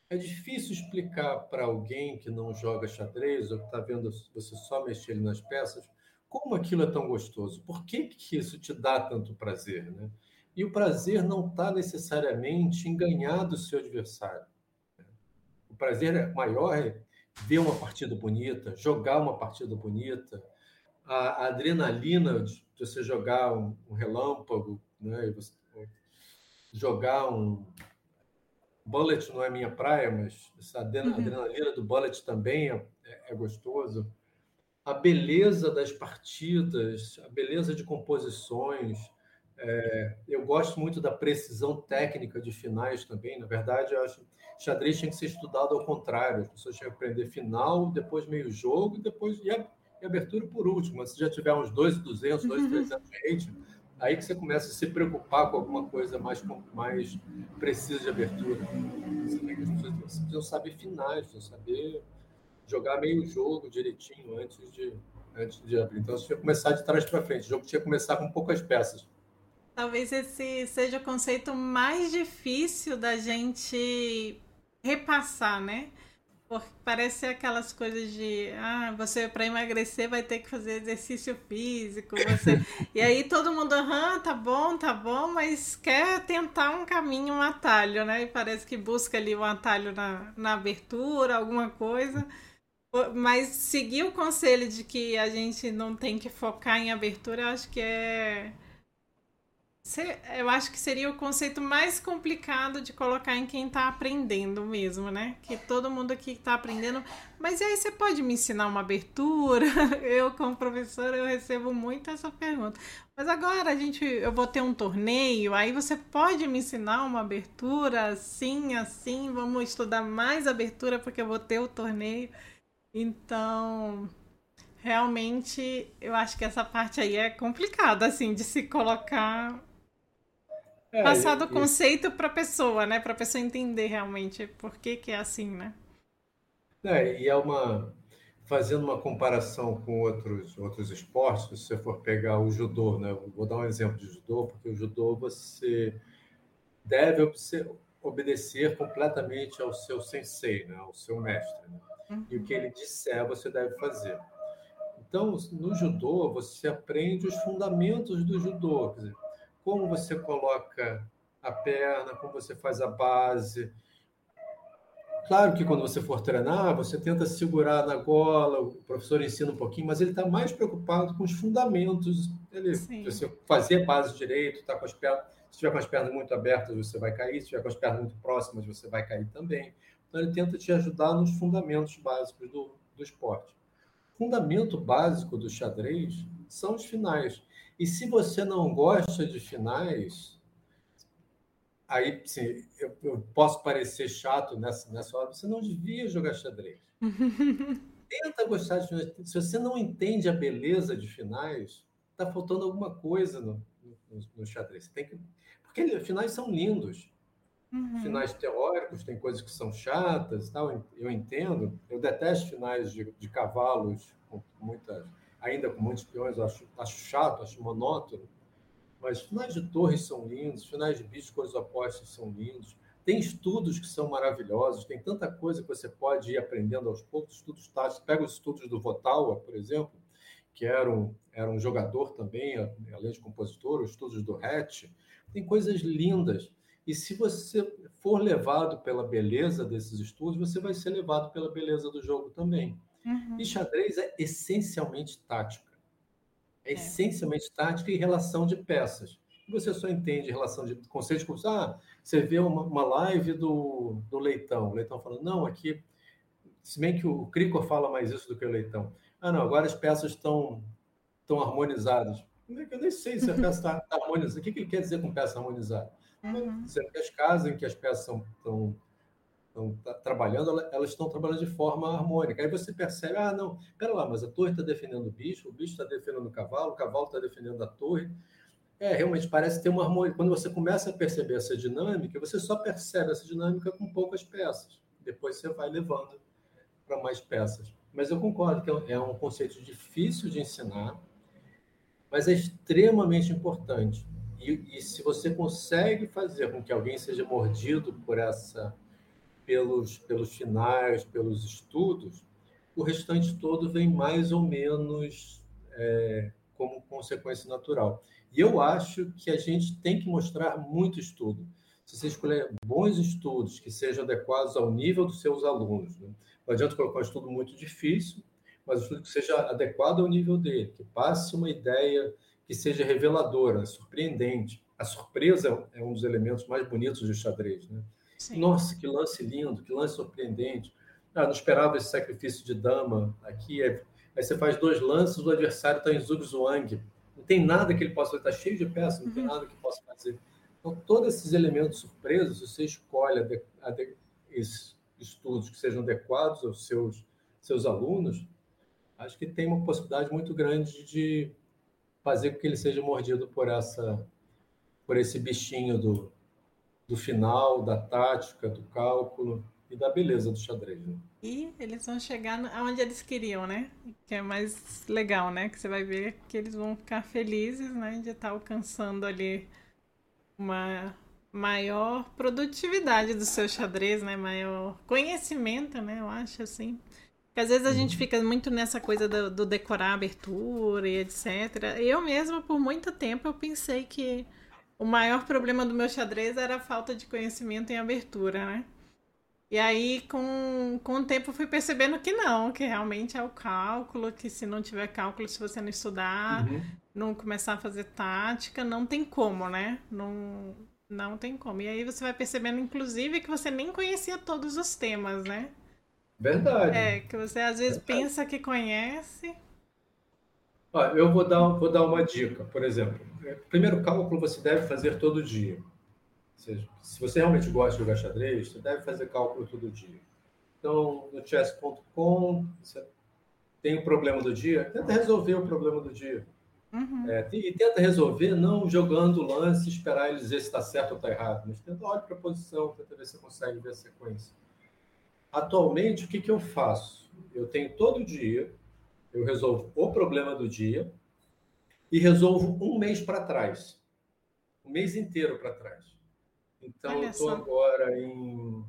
Speaker 3: é difícil explicar para alguém que não joga xadrez ou que está vendo você só mexer nas peças como aquilo é tão gostoso. Por que, que isso te dá tanto prazer, né? E o prazer não está necessariamente em ganhar do seu adversário. Né? O prazer maior é ver uma partida bonita, jogar uma partida bonita, a adrenalina de você jogar um, um relâmpago, né? Jogar um bullet não é minha praia, mas essa uhum. adrenalina do bullet também é, é, é gostoso. A beleza das partidas, a beleza de composições. É, eu gosto muito da precisão técnica de finais também. Na verdade, eu acho que xadrez tinha que ser estudado ao contrário. As pessoas tinham que aprender final, depois meio jogo, depois e a e abertura por último. Se já tiver uns 2,200, 2,300 uhum. rating, aí que você começa a se preocupar com alguma coisa mais, mais precisa de abertura. Você vê que as pessoas precisam saber finais, precisam saber jogar meio jogo direitinho antes de, antes de abrir. Então, você tinha que começar de trás para frente. O jogo tinha que começar com poucas peças.
Speaker 2: Talvez esse seja o conceito mais difícil da gente repassar, né? Porque parece aquelas coisas de, ah, você para emagrecer vai ter que fazer exercício físico, você... e aí todo mundo, aham, tá bom, tá bom, mas quer tentar um caminho, um atalho, né? E parece que busca ali um atalho na, na abertura, alguma coisa. Mas seguir o conselho de que a gente não tem que focar em abertura, eu acho que é eu acho que seria o conceito mais complicado de colocar em quem está aprendendo mesmo, né? Que todo mundo aqui está aprendendo. Mas aí você pode me ensinar uma abertura? Eu, como professora, eu recebo muito essa pergunta. Mas agora a gente, eu vou ter um torneio, aí você pode me ensinar uma abertura assim, assim, vamos estudar mais abertura porque eu vou ter o torneio. Então, realmente, eu acho que essa parte aí é complicada, assim, de se colocar é, Passar do conceito para a pessoa, né? Para a pessoa entender realmente por que, que é assim, né?
Speaker 3: É, e é uma. Fazendo uma comparação com outros, outros esportes, se você for pegar o judô, né? Vou dar um exemplo de judô, porque o judô você deve obedecer completamente ao seu sensei, né? ao seu mestre. Né? Uhum. E o que ele disser, você deve fazer. Então, no judô, você aprende os fundamentos do judô. Quer dizer, como você coloca a perna, como você faz a base. Claro que quando você for treinar, você tenta segurar na gola, o professor ensina um pouquinho, mas ele está mais preocupado com os fundamentos. Ele, você fazer base direito, tá com as pernas. Se tiver com as pernas muito abertas, você vai cair. Se tiver com as pernas muito próximas, você vai cair também. Então, ele tenta te ajudar nos fundamentos básicos do, do esporte. Fundamento básico do xadrez são os finais. E se você não gosta de finais, aí sim, eu, eu, posso parecer chato nessa, nessa hora, você não devia jogar xadrez. Tenta gostar de finais. Se você não entende a beleza de finais, está faltando alguma coisa no, no, no xadrez. Que, porque finais são lindos. Uhum. Finais teóricos, tem coisas que são chatas, tal. eu entendo. Eu detesto finais de, de cavalos com muitas ainda com muitos peões, acho, acho chato, acho monótono. Mas finais de torres são lindos, finais de bichos cores opostas são lindos. Tem estudos que são maravilhosos, tem tanta coisa que você pode ir aprendendo aos poucos, estudos táticos. Pega os estudos do Votawa, por exemplo, que era um, era um jogador também, além de compositor, os estudos do Hatch. Tem coisas lindas. E se você for levado pela beleza desses estudos, você vai ser levado pela beleza do jogo também. Uhum. E xadrez é essencialmente tática. É, é, essencialmente tática e relação de peças. Você só entende relação de conceitos como ah, você vê uma, uma live do, do Leitão, o Leitão falando, não, aqui, se bem que o Cricor fala mais isso do que o Leitão. Ah, não, agora as peças estão estão harmonizadas. Eu nem sei se a peça está tá harmonizada. O que, que ele quer dizer com peça harmonizada? Uhum. Dizendo que as casas em que as peças estão estão trabalhando, elas estão trabalhando de forma harmônica. Aí você percebe, ah, não, pera lá, mas a torre está defendendo o bicho, o bicho está defendendo o cavalo, o cavalo está defendendo a torre. É, realmente parece ter uma harmonia. Quando você começa a perceber essa dinâmica, você só percebe essa dinâmica com poucas peças. Depois você vai levando para mais peças. Mas eu concordo que é um conceito difícil de ensinar, mas é extremamente importante. E, e se você consegue fazer com que alguém seja mordido por essa pelos, pelos finais, pelos estudos, o restante todo vem mais ou menos é, como consequência natural. E eu acho que a gente tem que mostrar muito estudo. Se você escolher bons estudos que sejam adequados ao nível dos seus alunos, né? não adianta colocar um estudo muito difícil, mas um estudo que seja adequado ao nível dele, que passe uma ideia que seja reveladora, surpreendente. A surpresa é um dos elementos mais bonitos do xadrez, né? Sim. Nossa, que lance lindo, que lance surpreendente. Ah, não esperava esse sacrifício de dama aqui. É... Aí você faz dois lances, o adversário está em Zugzwang. Não tem nada que ele possa fazer, está cheio de peças, não uhum. tem nada que possa fazer. Então, todos esses elementos surpresos, você escolhe esses estudos que sejam adequados aos seus, seus alunos, acho que tem uma possibilidade muito grande de fazer com que ele seja mordido por essa por esse bichinho do, do final, da tática, do cálculo e da beleza do xadrez. Né?
Speaker 2: E eles vão chegar aonde eles queriam, né? Que é mais legal, né? Que você vai ver que eles vão ficar felizes, né? De estar alcançando ali uma maior produtividade do seu xadrez, né? Maior conhecimento, né? Eu acho assim. Porque às vezes a gente uhum. fica muito nessa coisa do, do decorar a abertura e etc. Eu mesma, por muito tempo, eu pensei que o maior problema do meu xadrez era a falta de conhecimento em abertura, né? E aí, com, com o tempo, fui percebendo que não, que realmente é o cálculo, que se não tiver cálculo, se você não estudar, uhum. não começar a fazer tática, não tem como, né? Não, não tem como. E aí você vai percebendo, inclusive, que você nem conhecia todos os temas, né?
Speaker 3: Verdade.
Speaker 2: É, que você às vezes Verdade. pensa que conhece.
Speaker 3: Ah, eu vou dar, vou dar uma dica, por exemplo. Primeiro cálculo você deve fazer todo dia seja, se você realmente gosta de jogar xadrez, você deve fazer cálculo todo dia. Então, no chess.com, você tem o problema do dia, tenta resolver o problema do dia. Uhum. É, e tenta resolver não jogando o lance, esperar ele dizer se está certo ou está errado, mas tenta olhar para a posição, tenta ver se você consegue ver a sequência. Atualmente, o que, que eu faço? Eu tenho todo dia, eu resolvo o problema do dia e resolvo um mês para trás. Um mês inteiro para trás. Então, Olha eu estou agora em.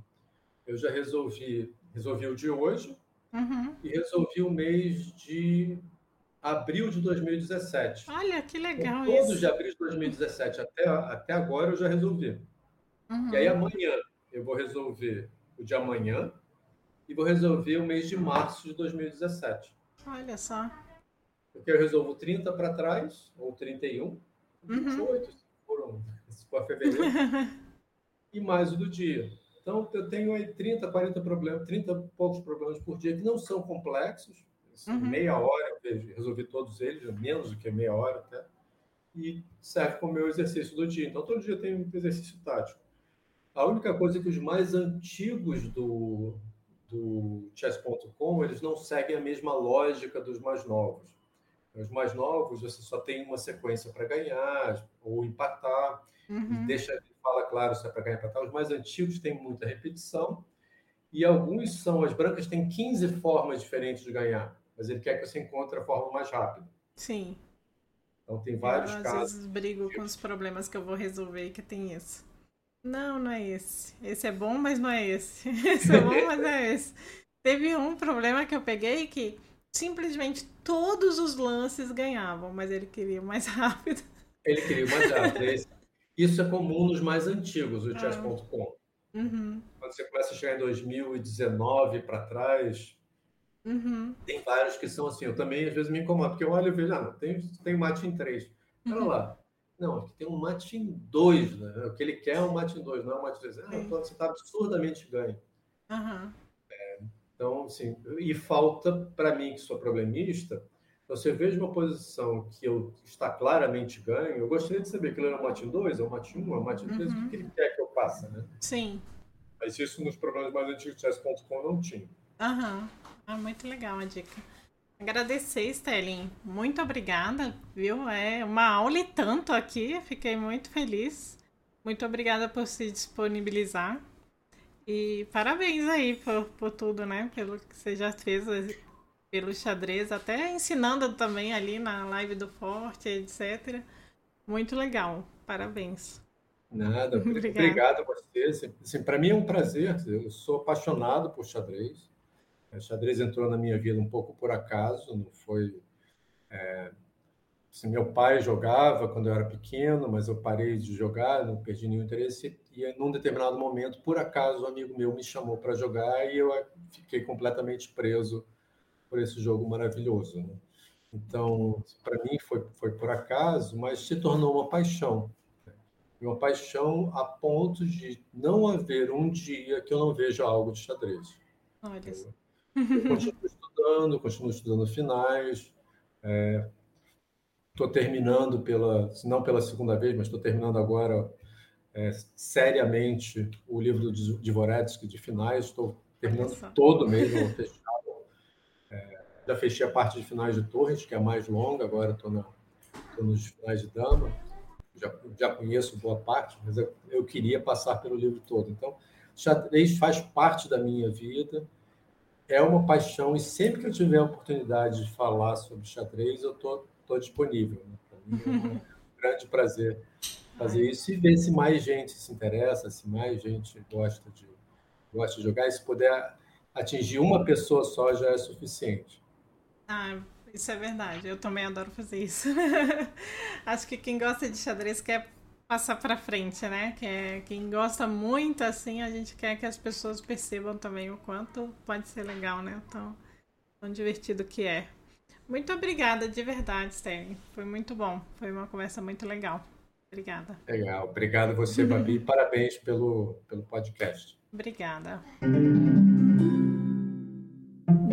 Speaker 3: Eu já resolvi, resolvi o de hoje uhum. e resolvi o mês de abril de 2017.
Speaker 2: Olha, que legal
Speaker 3: então, todos de abril de 2017 até, até agora eu já resolvi. Uhum. E aí amanhã eu vou resolver o de amanhã e vou resolver o mês de março de 2017.
Speaker 2: Olha só.
Speaker 3: Porque eu resolvo 30 para trás, ou 31, 28, uhum. se for, se for fevereiro. e mais o do dia. Então, eu tenho aí 30, 40 problemas, 30 poucos problemas por dia que não são complexos. Uhum. Meia hora eu resolvi todos eles, menos do que meia hora até. E serve como meu exercício do dia. Então, todo dia tem um exercício tático. A única coisa é que os mais antigos do, do chess.com, eles não seguem a mesma lógica dos mais novos. Os mais novos, você só tem uma sequência para ganhar ou empatar, uhum. deixa fala, claro, se é para ganhar para tal. Os mais antigos têm muita repetição. E alguns são, as brancas têm 15 formas diferentes de ganhar, mas ele quer que você encontre a forma mais rápida.
Speaker 2: Sim.
Speaker 3: Então tem vários
Speaker 2: eu,
Speaker 3: casos.
Speaker 2: Às vezes brigo com os problemas que eu vou resolver que tem isso. Não, não é esse. Esse é bom, mas não é esse. Esse é bom, mas não é esse. Teve um problema que eu peguei que simplesmente todos os lances ganhavam, mas ele queria mais rápido.
Speaker 3: Ele queria mais rápido. Esse, isso é comum nos mais antigos, o chess.com.
Speaker 2: Uhum.
Speaker 3: Quando você começa a chegar em 2019 para trás, uhum. tem vários que são assim. Eu também, às vezes, me incomodo, porque eu olho e vejo, ah, não, tem, tem mate em 3. Olha uhum. lá. Não, aqui tem um mate em 2, né? O que ele quer é um mate em 2, não é um mate em 3. Ah, então você está absurdamente ganho. É, então, assim, e falta, para mim, que sou problemista, você veja uma posição que eu está claramente ganho, eu gostaria de saber que ele era um mate 2, é um mate 1, um, é um mate 3, uhum. o que ele quer que eu passe, né?
Speaker 2: Sim.
Speaker 3: Mas isso nos programas mais antigos de chess.com não tinha.
Speaker 2: Aham. Uhum. Ah, muito legal a dica. Agradecer, Stelling. Muito obrigada, viu? É uma aula e tanto aqui. Fiquei muito feliz. Muito obrigada por se disponibilizar. E parabéns aí por, por tudo, né? Pelo que você já fez pelo xadrez, até ensinando também ali na live do Forte, etc. Muito legal. Parabéns.
Speaker 3: Nada, obrigado a você. Assim, Para mim é um prazer. Eu sou apaixonado por xadrez. O xadrez entrou na minha vida um pouco por acaso, não foi. É... Assim, meu pai jogava quando eu era pequeno, mas eu parei de jogar, não perdi nenhum interesse. E num determinado momento, por acaso, um amigo meu me chamou para jogar e eu fiquei completamente preso por esse jogo maravilhoso. Né? Então, para mim foi, foi por acaso, mas se tornou uma paixão. Uma paixão a ponto de não haver um dia que eu não veja algo de xadrez.
Speaker 2: Olha.
Speaker 3: Eu, eu continuo estudando, continuo estudando finais. Estou é, terminando pela, não pela segunda vez, mas estou terminando agora é, seriamente o livro do Dvoretsky de finais. Estou terminando todo mesmo, já fechei a parte de finais de torres, que é a mais longa, agora estou nos finais de dama. Já, já conheço boa parte, mas eu, eu queria passar pelo livro todo. Então, xadrez faz parte da minha vida, é uma paixão, e sempre que eu tiver a oportunidade de falar sobre xadrez, eu estou disponível. Né? Para mim é um grande prazer fazer isso e ver se mais gente se interessa, se mais gente gosta de, gosta de jogar, e se puder atingir uma pessoa só já é suficiente.
Speaker 2: Ah, isso é verdade. Eu também adoro fazer isso. Acho que quem gosta de xadrez quer passar para frente, né? Que é, quem gosta muito assim, a gente quer que as pessoas percebam também o quanto pode ser legal, né? Tão, tão divertido que é. Muito obrigada, de verdade, Sterling. Foi muito bom. Foi uma conversa muito legal. Obrigada.
Speaker 3: Legal. Obrigado a você, Babi. parabéns pelo, pelo podcast.
Speaker 2: Obrigada.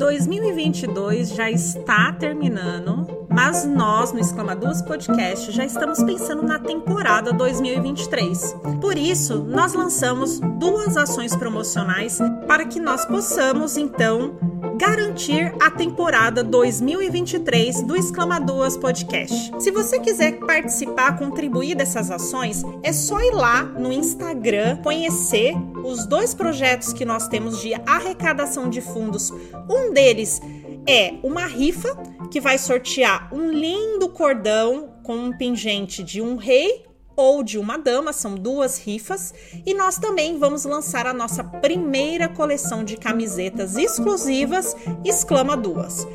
Speaker 1: 2022 já está terminando, mas nós no Exclamaduras Podcast já estamos pensando na temporada 2023. Por isso, nós lançamos duas ações promocionais para que nós possamos então garantir a temporada 2023 do Exclamaduas Podcast. Se você quiser participar, contribuir dessas ações, é só ir lá no Instagram conhecer os dois projetos que nós temos de arrecadação de fundos. Um deles é uma rifa que vai sortear um lindo cordão com um pingente de um rei ou de uma dama, são duas rifas, e nós também vamos lançar a nossa primeira coleção de camisetas exclusivas Exclama Duas.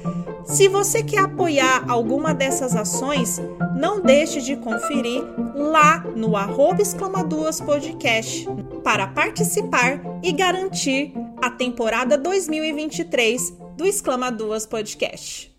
Speaker 1: Se você quer apoiar alguma dessas ações, não deixe de conferir lá no arroba Exclamaduas Podcast para participar e garantir a temporada 2023 do Exclama Duas Podcast.